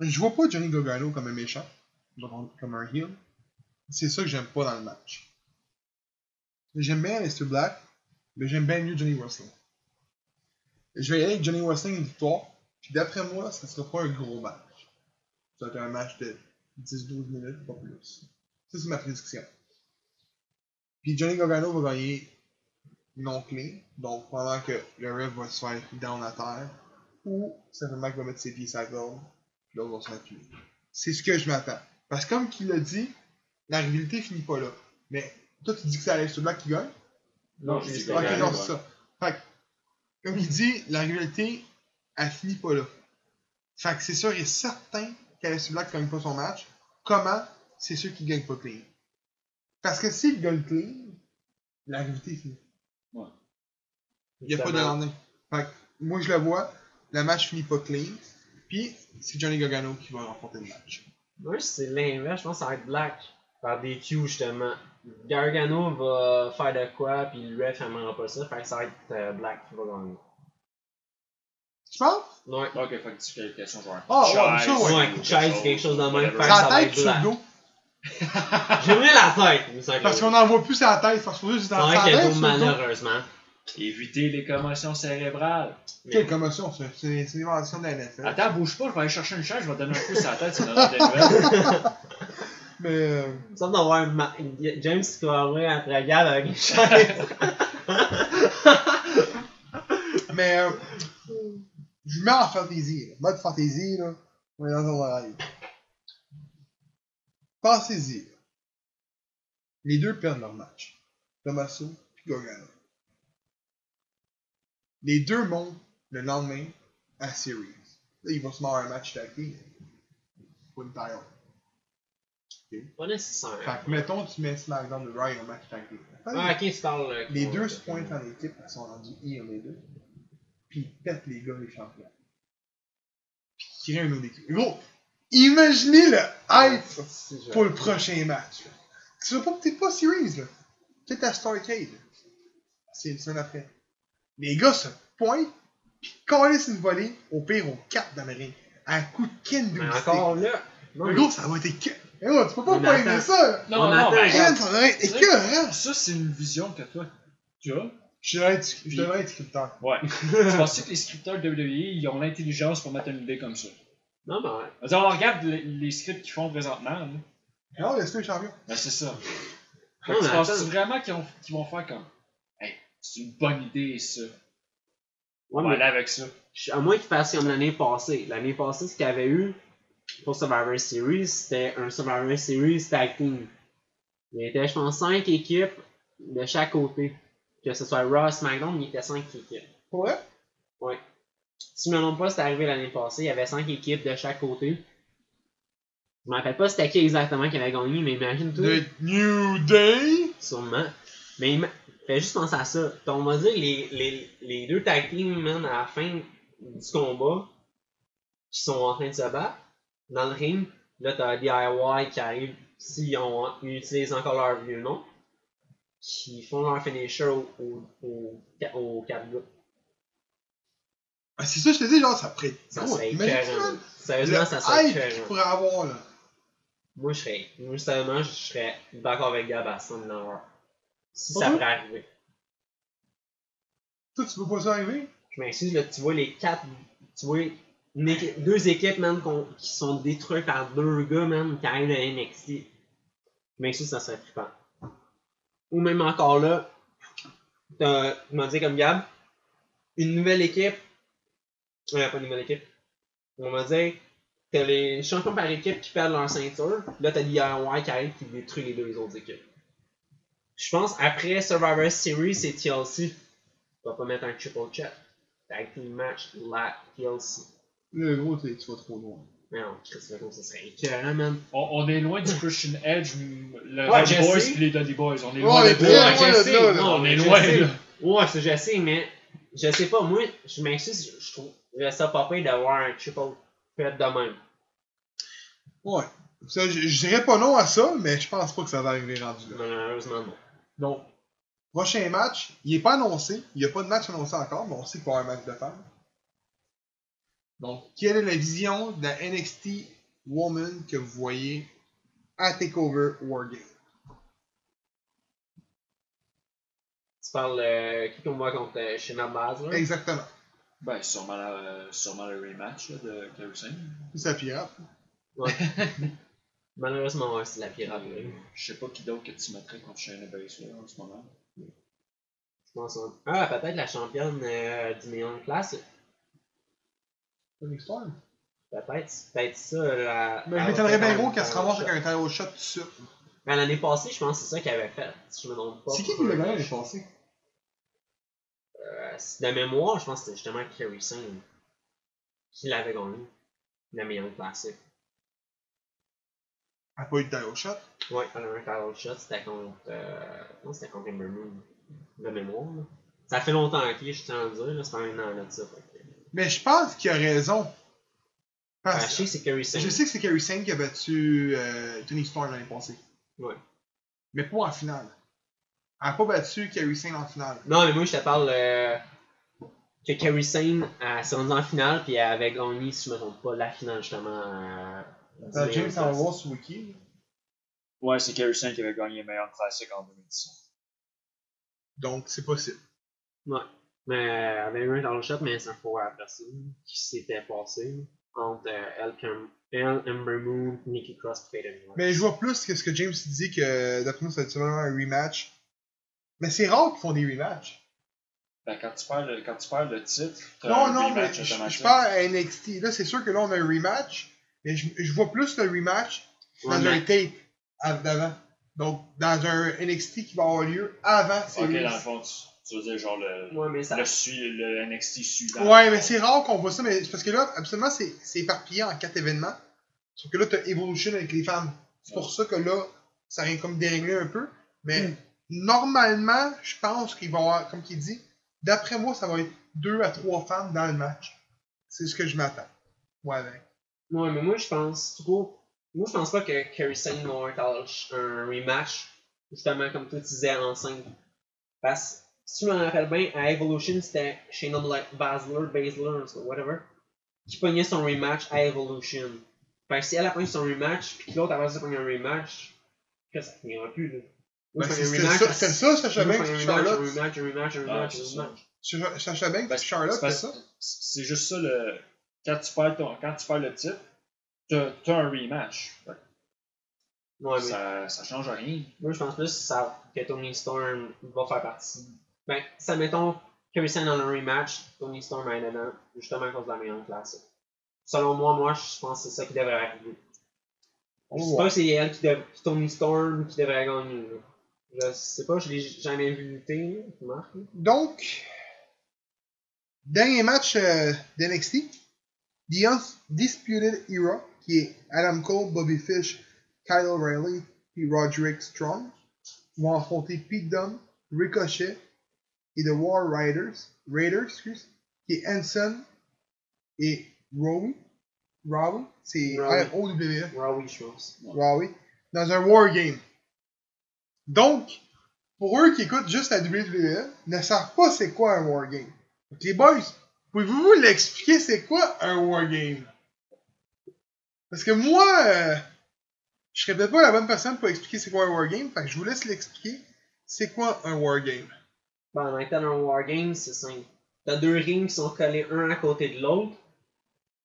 je vois pas Johnny Gargano comme un méchant, comme un heel. C'est ça que j'aime pas dans le match. J'aime bien Aleister Black, mais j'aime bien mieux Johnny Wrestling. Je vais y aller avec Johnny Wrestling une victoire, puis d'après moi, ça sera pas un gros match. Ça va être un match de 10-12 minutes, pas plus. Ça, c'est ma prédiction. Puis Johnny Gargano va gagner non clean, donc pendant que le ref va se faire down à terre, ou simplement qu'il va mettre ses pieds sur la corde, puis l'autre va se faire tuer. C'est ce que je m'attends. Parce que comme qu'il l'a dit, la rivalité finit pas là. Mais toi, tu dis que c'est Aleister Black qui gagne? Non, je dis Ok, Gargano. non, c'est ça. Fait que, comme il dit, la rivalité, elle finit pas là. Fait que c'est sûr et certain qu'Aleister Black gagne pas son match. Comment? C'est sûr qu'il gagne pas clean. Parce que s'il gagne clean, la rivalité est finie. Il n'y a pas de lendemain. Fait que, moi, je le vois, le match finit pas clean. Puis, c'est Johnny Gargano qui va remporter le match. Moi, c'est l'inverse. Je pense que ça va être Black. Par des Q, justement. Gargano va faire de quoi, puis le ref n'aimera pas ça. Fait que ça va être euh, Black qui va gagner. Tu penses? Ouais. Ok, fait que disqualification genre. Ah, ouais, ça, ouais. Ouais, chaise, quelque chose de même. Fait que Sa ça va tête être Black. J'aimerais la tête, mais ça Parce qu'on n'en voit plus sa tête. Parce que c'est C'est dans vrai sa tête le dos. malheureusement. Éviter les commotions cérébrales. Quelle commotion, ça? C'est l'invention de la NFL. Attends, bouge pas, je vais aller chercher une chaise, je vais te donner un coup sur la tête, ça donne des nouvelles. Mais, euh, Il semble d'avoir un ma- James qui va avoir après Gab avec une chaise. mais, euh, je me mets en fantasy. là. Mode fantasy, là. On est dans un live. Pensez-y. Les deux perdent leur match. Tommaso et Gargano. Les deux montent le lendemain à Series. Là, ils vont se avoir un match tag team. Pour une title. Pas nécessaire. Fait que, mettons, tu mets SmackDown de Raw et un match tag team. Ah, ok, euh, Les deux se pointent en équipe, ils sont rendus heel les deux. Puis ils pètent les gars les champions. Puis ils créent une autre équipe. Gros, imaginez le hype pour le prochain match. Tu vas pas peut-être pas series là. Peut-être à Starcade. C'est une semaine après. Les gars se pointent, puis collent une volée, au pire au 4 dans le ring. À un coup de Ken Mais Stick. encore là. Non, Mais gros, ça va être écœurant. Gros, tu peux pas pas aimer ça. là. Non, On non, regarde. Ken, ça va être écœurant. ça, c'est une vision que toi, tu as. Je devrais être, je devrais être scripteur. Ouais. tu penses que les scripteurs de WWE, ils ont l'intelligence pour mettre une idée comme ça? non, mais ouais. Qu'on regarde les, les scripts qu'ils font présentement, là. Non, laisse-le champion. Ben, c'est ça. Fait Non, tu penses vraiment qu'ils ont- qu'ils vont faire comme? C'est une bonne idée, ça. On Ouais, va mais aller avec ça. je- à moins qu'ils fassent comme l'année passée. L'année passée, ce qu'il y avait eu pour Survivor Series, c'était un Survivor Series tag team. Il y était, je pense, 5 équipes de chaque côté. Que ce soit Raw, SmackDown, il y était 5 équipes. Pour vrai? Si je me trompe pas, c'était arrivé l'année passée. Il y avait 5 équipes de chaque côté. Je me rappelle pas c'était qui exactement qui avait gagné, mais imagine tout. The New Day? Sûrement. Mais fais juste penser à ça. Puis On va dire les, les, les deux tag teams, man, à la fin du combat, qui sont en train de se battre, dans le ring. Là, t'as DIY qui arrive, ils utilisent encore leur vieux nom, qui font leur finisher au, au, au, au quatre gars. Ah, c'est ça, je te dis, genre, ça pourrait Ça gros. serait écœurant. Sérieusement, ça serait écœurant. pourrait avoir, là. Moi, je serais, moi, justement, je serais d'accord avec Gab à 100 000 Si ça pourrait arriver. Toi, tu peux pas ça arriver? Je m'excuse, là, tu vois les quatre, tu vois une équipe- deux équipes, man, qu'on- qui sont détruites par deux gars, man, qui arrivent de NXT. Mais ça, ça serait flippant. Ou même encore là, t'as, tu m'as dit comme Gab, une nouvelle équipe, euh, pas une nouvelle équipe, on va dire, t'as les champions par équipe qui perdent leur ceinture, là t'as DIY qui arrive qui détruit les deux autres équipes. Je pense, après Survivor Series, c'est TLC. Tu vas pas mettre un triple check. Tag team match, la TLC. Le gros, tu vas trop loin. Mais non, Chris ça serait écœurant, man. On, on est loin du Christian Edge, le Ouais, Boys et les Dudley Boys. On est Ouais, loin on est de très là. Non, On est loin, là. Ouais, ça, je sais, mais je sais pas, moi, je m'excuse, je trouve ça pas pire d'avoir un triple threat de même. Ouais. Ça, je, je dirais pas non à ça, mais je pense pas que ça va arriver rendu là. Malheureusement, non. Donc, prochain match, il est pas annoncé. Il n'y a pas de match annoncé encore, mais on sait qu'il va y avoir un match de femmes. Donc, quelle est la vision de la NXT Woman que vous voyez à TakeOver Wargame? Tu parles euh, qui qu'on voit contre euh, Shayna Baszler? Exactement. Ben, sûrement, la- euh, sûrement le rematch là, de. C'est la pirate. Malheureusement, ouais, c'est la pirate. là. Je sais pas qui d'autre que tu mettrais contre Shayna Baszler en ce moment. Je pense. hein. Ah, peut-être la championne euh, du Neon Classic. Tony Storm. Peut-être, peut-être ça. La, Mais je m'étonnerais bien gros qu'elle se ramasse avec un title shot tout de suite. Ben, L'année passée, je pense que c'est ça qu'elle avait fait. Si je me trompe pas. C'est qui qui pour l'a gagné l'année passée? Euh, de mémoire, je pense que c'était justement Kerry Sane qui l'avait gagné. La meilleure classique. Elle n'a pas eu de title shot. Ouais, elle a un title shot, c'était contre. Euh, non, c'était contre Ember Moon. De mémoire. là. Ça fait longtemps, ok, je tiens à dire, là, c'est pas un an là de ça. que- Mais je pense qu'il a raison. Ben, Parce je sais que c'est Kerry Sane. Je sais que c'est Kerry Sane qui a battu euh, Tony Storm l'année passée. Ouais. Mais pas en finale. Elle n'a pas battu Kerry Sane en finale. Non, mais moi, je te parle euh, que Kerry Sane elle s'est rendue en finale, puis elle avait gagné, si je me trompe pas, la finale justement. Euh, T'as James en voir sur Wiki. Ouais, c'est Carousel qui avait gagné le meilleur classique en 2017. Donc c'est possible. Ouais. Mais elle avait eu un title shot, mais c'est un faux après ça, qui s'était passé entre euh, elle, Ember Moon, Nikki Cross, Fade Anywhere. Mais je vois plus que ce que James dit que d'après moi ça va être vraiment un rematch. Mais c'est rare qu'ils font des rematchs. Ben, quand tu perds le, quand tu perds le titre, t'as Non, un non, mais rematch je, je automatique. parle à NXT. Là, c'est sûr que là, on a un rematch. Mais je, je vois plus le rematch dans Ouais, un mais- tape av- d'avant. Donc, dans un NXT qui va avoir lieu avant Ok, Series. dans le fond, tu, tu veux dire genre le, Ouais, mais ça. le, NXT suivant. Ouais, mais c'est rare qu'on voit ça, mais parce que là, absolument, c'est c'est éparpillé en quatre événements. Sauf que là, t'as Evolution avec les femmes. C'est pour ça que là, ça vient comme dérégler un peu. Mais normalement, je pense qu'il va y avoir, comme il dit, d'après moi, ça va être deux à trois femmes dans le match. C'est ce que je m'attends. Ouais, ben. Ouais, mais moi, je pense, du coup, moi, je pense pas que Kerry Sane va avoir un, rematch, justement, comme tu disais, enceinte. Parce que, si je me rappelle bien, à Evolution, c'était Shayna Baszler, Baszler, en whatever, qui pognait son rematch à Evolution. Fait que si elle a pogné son rematch, puis que l'autre après ça pogne un rematch, que ça finira plus, là. Ben, c'est un c'est rematch, ça, c'est ça, Sacha Banks et Charlotte. un rematch, un rematch, un Ah, rematch, un. Sacha Sacha Banks Parce- et Charlotte, c'est parce- ça? C'est juste ça le. Quand tu perds, ton, quand tu perds le titre, t'as t'as un rematch. Mais ça, ça change rien. Moi, je pense plus ça, que Tony Storm va faire partie. Ben, ça mettons Kerry Sane dans un rematch, Tony Storm est dedans, justement à cause de la meilleure classique. Selon moi, moi, je pense que c'est ça qui devrait arriver. On Je sais voir. pas si c'est elle qui dev... Tony Storm qui devrait gagner. là. Je sais pas, je l'ai jamais vu lutter, Marc. Donc, dernier match euh, d'NXT. The Undisputed Era, qui est Adam Cole, Bobby Fish, Kyle O'Reilly et Roderick Strong, vont affronter Pete Dunne, Ricochet et The War Raiders, Raiders excuse, qui est Hanson et Rowie. Rowie, c'est Rowie. R-O-W-E. Rawi, je pense. Huawei, dans un Wargame. Donc, pour eux qui écoutent juste la WWE, ne savent pas c'est quoi un Wargame. Donc, les boys, pouvez-vous l'expliquer c'est quoi un Wargame? Parce que moi, euh, je serais peut-être pas la bonne personne pour expliquer c'est quoi un Wargame, fait que je vous laisse l'expliquer. C'est quoi un Wargame? Ben, en étant un wargame, c'est simple. T'as deux rings qui sont collés un à côté de l'autre.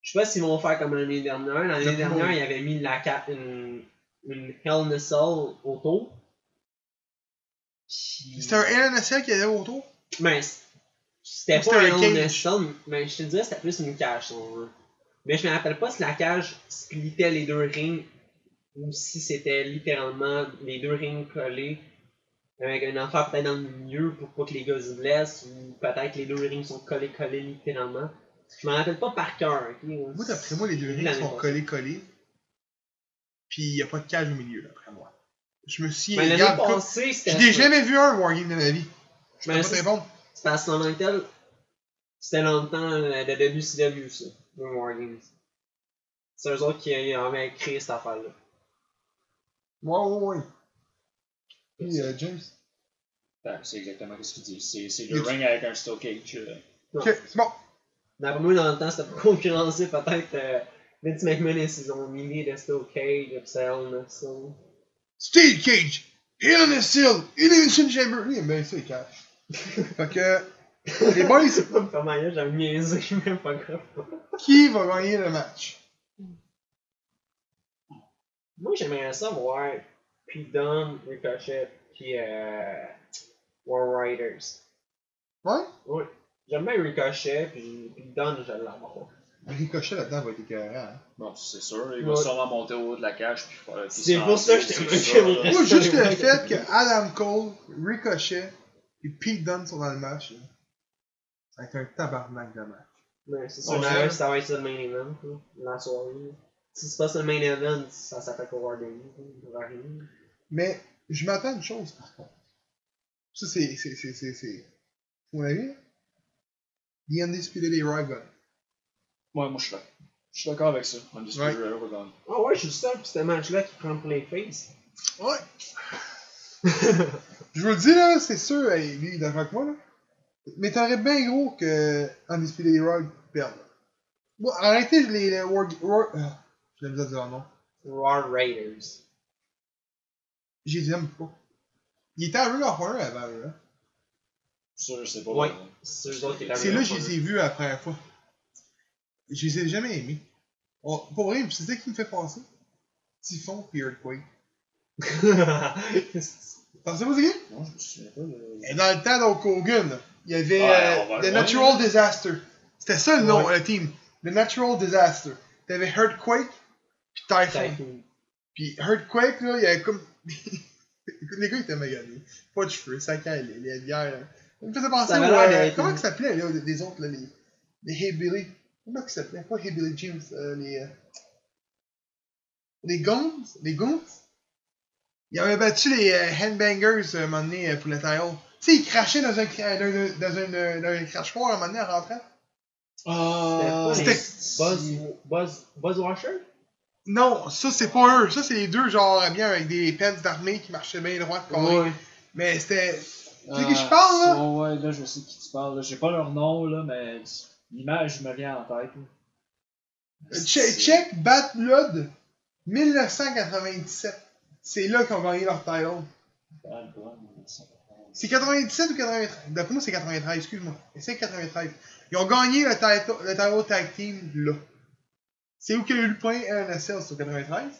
Je sais pas s'ils vont faire comme l'année dernière. L'année dernière, ils avaient mis la une, une Hell Cell autour. Puis- C'était un LNSL qui allait autour? Ben, c'était pas un? Cell, mais je te dirais c'était plus une cage si on veut. Mais je me rappelle pas si la cage splitait les deux rings ou si c'était littéralement les deux rings collés avec un affaire peut-être dans le milieu pour pas que les gars se blessent ou peut-être les deux rings sont collés collés littéralement. Je me rappelle pas par cœur, ok? Moi, d'après moi, les deux rings sont collés-collés. Puis il n'y a pas de cage au milieu, d'après moi. Je me suis. Mais l'année passée, c'était. Je n'ai jamais vu un Wargame de ma vie. Je peux pas te c'est- répondre. C'est parce qu'en tant que tel, c'était longtemps euh, de WCW, ça, le Wargames. C'est eux autres qui avaient créé cette affaire-là. Ouais, ouais, ouais. Puis, euh, James? Ben, c'est exactement ce qu'il dit. C'est c'est le ring avec un steel cage. euh. Ok, c'est bon. D'après moi, dans le temps, c'était pour concurrencer peut-être euh, Vince McMahon et ses milliers de Steel Cage, puis ça, on a ça. Steel Cage, Hell in a Cell, Elimination Chamber. Lui, il aime bien ça, cages. Fait que, les boys, C'est pas me faire maillot, j'avais niaisé, mais pas grave. qui va gagner le match? Moi, j'aimerais ça voir Pete Dunne, Ricochet, puis euh, War Riders. Ouais? Ouais. J'aime bien Ricochet, puis Pete Dunne, je l'aime. Ricochet là-dedans va être écœurant. hein? Bon, c'est sûr. Il Ouais. va sûrement monter au haut de la cage. Puis faire- puis C'est pour ça que sûr, là. Moi, juste le fait que Adam Cole, Ricochet et Pete Dunne sont dans le match, là, ça va être un tabarnak de match. Ouais, c'est sûr, ça- va être le main event, là, la soirée. Si c'est pas ça le main event, ça s'appelle War rien. Mais je m'attends à une chose, par contre. Ça, c'est. c'est. c'est. c'est. c'est. Mon avis. The Undisputed Era gun. Ouais, moi, je suis d'accord. Je suis d'accord avec ça. Undisputed Ouais. Era va gagner. Ah ouais, je suis seul pour ce match-là qui prend pour les faces. Ouais. Je vous le dis, là, c'est sûr, hey, lui, il est d'accord avec moi, là. Mais t'aurais bien gros que Undisputed Era perde. Bon, arrêtez les. les War. War euh, je l'ai dire nom. War Raiders. Je les aime pas. Il était à Ring of Honor avant, là. Ça, je sais pas. Ouais. euh, C'est C'est là que je les ai vus la première fois. Je les ai jamais aimés. Oh, pour vrai, c'est ça qui me fait penser? Typhon et Earthquake. Pensez vous dire? Non, je me souviens pas. Et dans le temps d'Hulk Hogan, il y avait Ouais, euh, The Natural voir. Disaster. C'était ça le nom, Ouais. le team. The Natural Disaster. T'avais Earthquake puis Typhon. Typhoon. Puis Earthquake, là, il y avait comme. Écoute, les gars, ils étaient maganés. Pas de cheveux, ça calait, les bières. Ça me faisait penser au. euh, comment ça s'appelait, là, des autres, là, les. Les Hillbilly? Comment ça s'appelait? Pas Hillbilly James, euh, les. euh, Les Guns Les Guns Ils avaient battu les euh, Handbangers euh, un moment donné euh, pour le title. Tu sais, ils crachaient dans un, dans un, dans un, dans un crachoir un moment donné en rentrant. C'était Buzz, Buzz, Buzz Washer? Non, ça c'est pas eux. Ça c'est les deux, genre, bien avec des pants d'armée qui marchaient bien droit. carré. Mais c'était. Tu sais qui je parle, là? Ouais, ouais, là, je sais qui tu parles. là. J'ai pas leur nom, là, mais l'image me vient en tête. là. Check Bad Blood 1997. C'est là qu'ils ont gagné leur title. C'est 97 ou 93 D'après moi, c'est 93, excuse-moi. C'est 93. Ils ont gagné le title, le title tag team là. C'est où qu'il y a eu le point NSL sur 93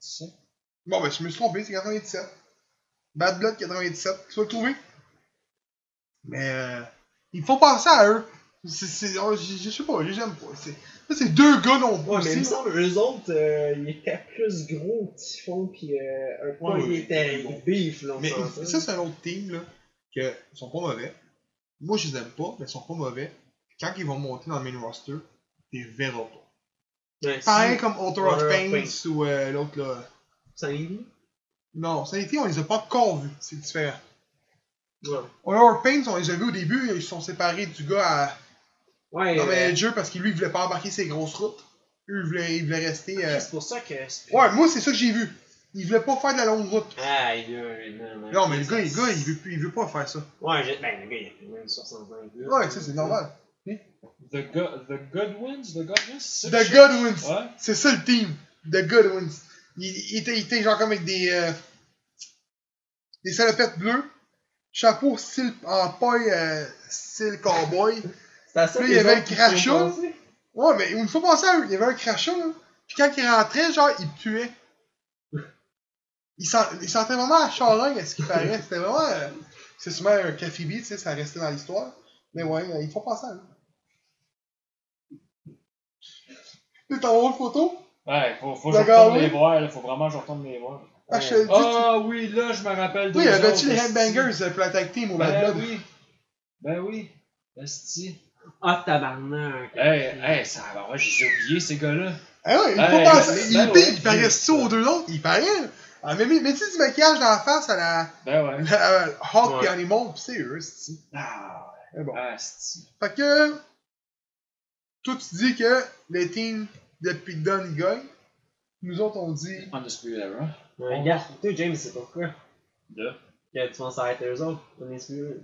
ça. Bon, ben, je me suis trompé, c'est 97. Bad Blood 97, tu vas le trouver? Mais, euh, me font penser à eux. C'est, oh, je, sais pas, je les aime pas. C'est, deux gars non plus. Ouais, mais il me semble eux autres, euh, ils étaient plus gros, Typhon, pis euh, un peu, Ouais, ils étaient bon. beef, là, Mais ça, c'est un autre team, là, que sont pas mauvais. Moi, je les aime pas, mais ils sont pas mauvais. Quand ils vont monter dans le main roster, tu les verras pas. Ouais, Pareil si- comme Author of Author of Pain Pain. ou euh, l'autre, là. Sandy? Non, Sanity, on les a pas encore vus. C'est différent. Ouais. Author of Pain, on les a vus au début, ils se sont séparés du gars à, Ouais, dans euh, manager parce qu'il lui, il voulait pas embarquer ses grosses routes. Eux, ils voulaient, ils voulaient rester. euh, c'est pour ça que. Ouais, moi, c'est ça que j'ai vu. Il voulait pas faire de la longue route. Ah, il a. Non, non, Non, mais le gars, le gars, il veut, plus- il veut pas faire ça. Ouais, ben, le gars, il a quand même 65 là. Ouais, ça, c'est normal. The, Go the Godwins? The Godwins? c'est ça The que Godwins. Ouais. C'est ça le team. The Godwins. Il, il était, il était genre comme avec des. euh, des salopettes bleues. Chapeau style en paille, euh, style cowboy. Ça il y avait font crachat. Ouais, mais une fois pensé à eux, il y avait un crachat, là. Puis quand il rentrait, genre, il puait. Il, sent, il sentait vraiment la charogne, à ce qu'il paraît. C'était vraiment. euh, c'est souvent un café tu sais, ça restait dans l'histoire. Mais ouais, euh, il faut penser à eux. C'est ton autre photo? Ouais, faut, faut que je retourne les voir, là. Faut vraiment que je retourne les voir. Ah. Ah oui, là, je me rappelle tu... Oui, avait-tu autres, les. Headbangers euh, pour la tag team au Bad Ben oui. Ben oui. Esti. Ah, tabarnak. Hey, hey, ça va, ouais, j'ai oublié ces gars-là. Ah ouais, il faut Hey, penser. ben Il, ouais, il, il paraît Chris. ça aux deux autres, il paraît. Ah, mais mais mettez du maquillage dans la face à la, Ben ouais. la, la Hawk Ouais. et Animal, pis c'est eux, c'est Ah, Mais bon. ah, esti. Fait que. Toi, tu dis que les teams de Pete Dunne gagnent. Nous autres, on dit. Undisputed Era. Ouais, Regarde, toi, James, c'est pourquoi? Là. Que tu penses arrêter eux autres. On est sûr.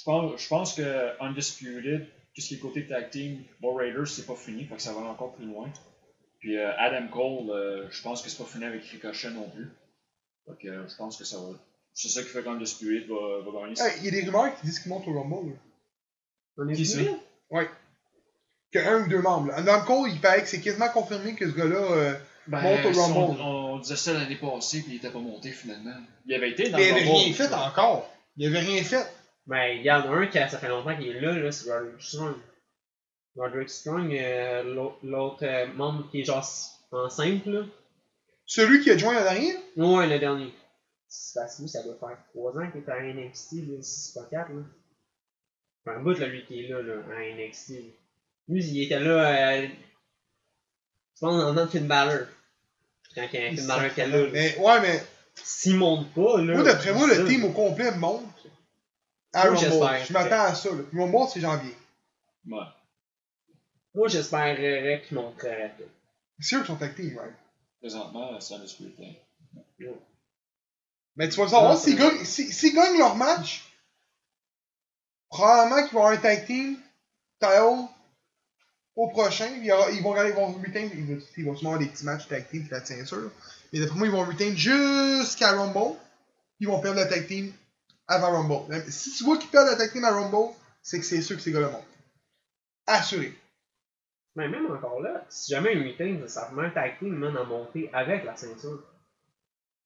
Je pense, je pense que Undisputed, tout ce qui est côté tag team, War Raiders, c'est pas fini, fait que ça va encore plus loin. Puis euh, Adam Cole, euh, je pense que c'est pas fini avec Ricochet non plus. Fait que euh, je pense que ça va. C'est ça qui fait qu'Undisputed va, va gagner. Hey, il y a des rumeurs qui disent qu'ils montent au Rumble. là. Qui ça? Que un ou deux membres. Adam Cole, il paraît que c'est quasiment confirmé que ce gars-là. euh, Ben, monte au si Rumble. On, on disait ça l'année passée, puis il était pas monté finalement. Il avait été dans mais il le avait Rumble. rien fait encore. Il avait rien fait. Ben, regarde, un qui a- ça fait longtemps qu'il est là, là c'est Roderick Strong. Roderick Strong, euh, l'autre- euh, membre qui est genre en simple, là. Celui qui a joint en arrière. Ouais, le dernier. C'est parce que lui, ça doit faire 3 ans qu'il est à NXT, là, si c'est pas 4, là. Un bout, là, lui, qui est là, là, à NXT. Lui, il était là, euh, je pense, en temps de Finn Balor. Quand il y a Finn Balor était là, là. Mais ouais, mais. S'il monte pas, là. Moi, d'après moi, le ça. team au complet monte à Moi, j'espère. Je m'attends à ça. Là. Rumble, c'est janvier. Ouais. Moi, j'espérerais qu'il monterait tout. C'est eux qui sont tag team, right? Présentement, c'est Undisputed. Era. Mais tu vas le savoir, s'ils gagnent, s'ils gagnent leur match, probablement qu'ils vont avoir un tag team, title, au prochain. Aura- ils vont ils vont retain, ils vont, ils vont sûrement avoir des petits matchs tag team, c'est la ceinture. Mais d'après moi, ils vont retain jusqu'à Rumble. Ils vont perdre la tag team avant Rumble. Si tu vois qu'ils perdent la tag team à Rumble, c'est que c'est sûr que ces gars-là montent. Assuré. Mais même encore là, si jamais un meeting, ça fait un tag team, man, à monter avec la ceinture.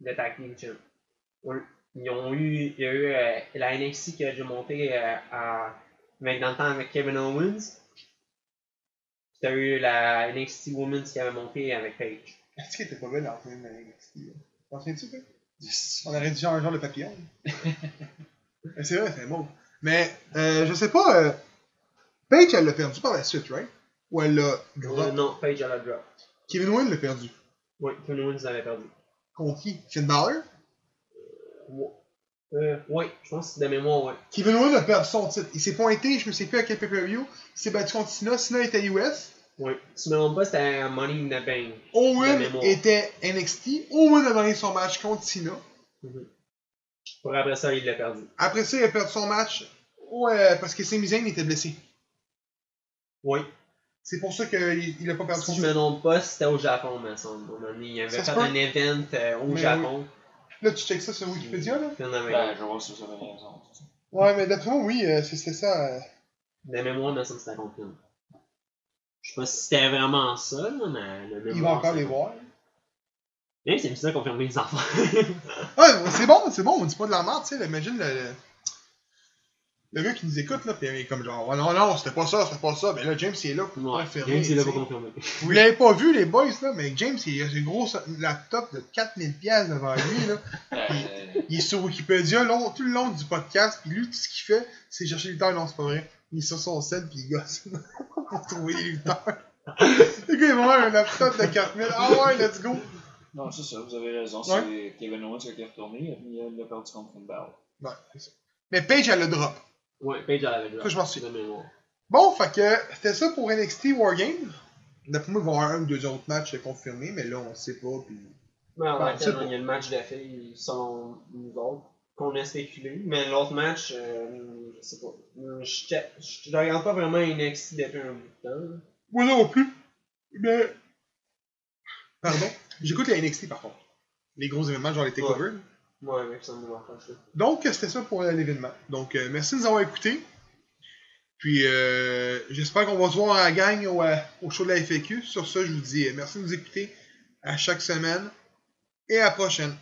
Le tag team champ. Ils ont eu, il y a eu euh, la NXT qui a déjà monté euh, à, avec, dans le temps avec Kevin Owens. Puis t'as eu la NXT Women's qui avait monté avec Paige. Est-ce qu'elle était pas belle en train de NXT? T'en souviens-tu. On aurait genre un genre de papillon. C'est vrai, c'est beau. Mais, euh, je sais pas, euh, Paige, elle l'a perdu par la suite, right? Ou elle l'a drop? Euh, non, Paige à la drop. Kevin Owens l'a perdu. Oui, Kevin Owens l'avait perdu. Contre qui? Finn Balor? Ouais. Euh, ouais, je pense que de mémoire, ouais. Kevin Owens a perdu son titre. Il s'est pointé, je me sais plus à quel pay-per-view. Il s'est battu contre Cena. Cena était US. Ouais. Si je me trompe pas, c'était Money in the Bank. Owen était NXT. Owen a gagné son match contre Cena. Mhm. Pour après ça, il l'a perdu. Après ça, il a perdu son match. Ouais, parce que Sami Zayn était blessé. Oui. C'est pour ça qu'il il a pas perdu Si son je me trompe pas, c'était au Japon, me semble. Il avait Ça fait un event euh, au Mais Japon. Là, tu checkes ça sur Wikipédia, là? Puis on avait- Ben, je vais voir si ça va bien raison. Ouais, mais d'après moi, oui, euh, c'est- c'était ça. euh. De mémoire, me que c'était contre Finn. Je sais pas si c'était vraiment ça, là, mais le Il va encore les voir. Même c'est ça confirmer les enfants. Ouais, c'est bon, c'est bon, on dit pas de la merde, tu sais. là, Imagine le, le, gars qui nous écoute, là, pis il est comme genre, oh non, non, c'était pas ça, c'était pas ça. Ben là, James, il est là pour ouais, confirmer. James, il tu pas sais. confirmé. Vous l'avez pas vu, les boys, là, mais James, il a un gros laptop de 4000$ piastres devant lui, là. Il est sur Wikipédia long- tout le long du podcast, puis lui, tout ce qu'il fait, c'est chercher les lutteurs. Non, c'est pas vrai. Il est sur son set, puis il gosse pour trouver les lutteurs. le gars, il va avoir un laptop de 4000$. Ah ouais, let's go! non, c'est ça, vous avez raison. Ouais. C'est Kevin Owens qui a été retourné, puis il a perdu contre Finn Balor. Ouais, c'est ça. Mais Paige, elle le drop. Ouais, Paige, elle avait Ça, je m'en mémoire. Bon, fait que c'était ça pour NXT Wargame. D'après moi, il va y avoir un ou deux autres matchs confirmés, mais là, on sait pas. Puis... Mais en fait, c'est pas. il y a le match de filles selon nous autres qu'on a spéculé. Mais l'autre match, euh, je sais pas. Je, check- je, je regarde pas vraiment NXT depuis un bout de temps. Moi non plus. Mais. Pardon. J'écoute les NXT par contre. Les gros événements, genre les takeovers. Ouais, mais ça me ça. Donc, c'était ça pour euh, l'événement. Donc, euh, merci de nous avoir écoutés. Puis euh, j'espère qu'on va se voir à la gang au, euh, au show de la FAQ. Sur ça, je vous dis euh, merci de nous écouter à chaque semaine et à la prochaine.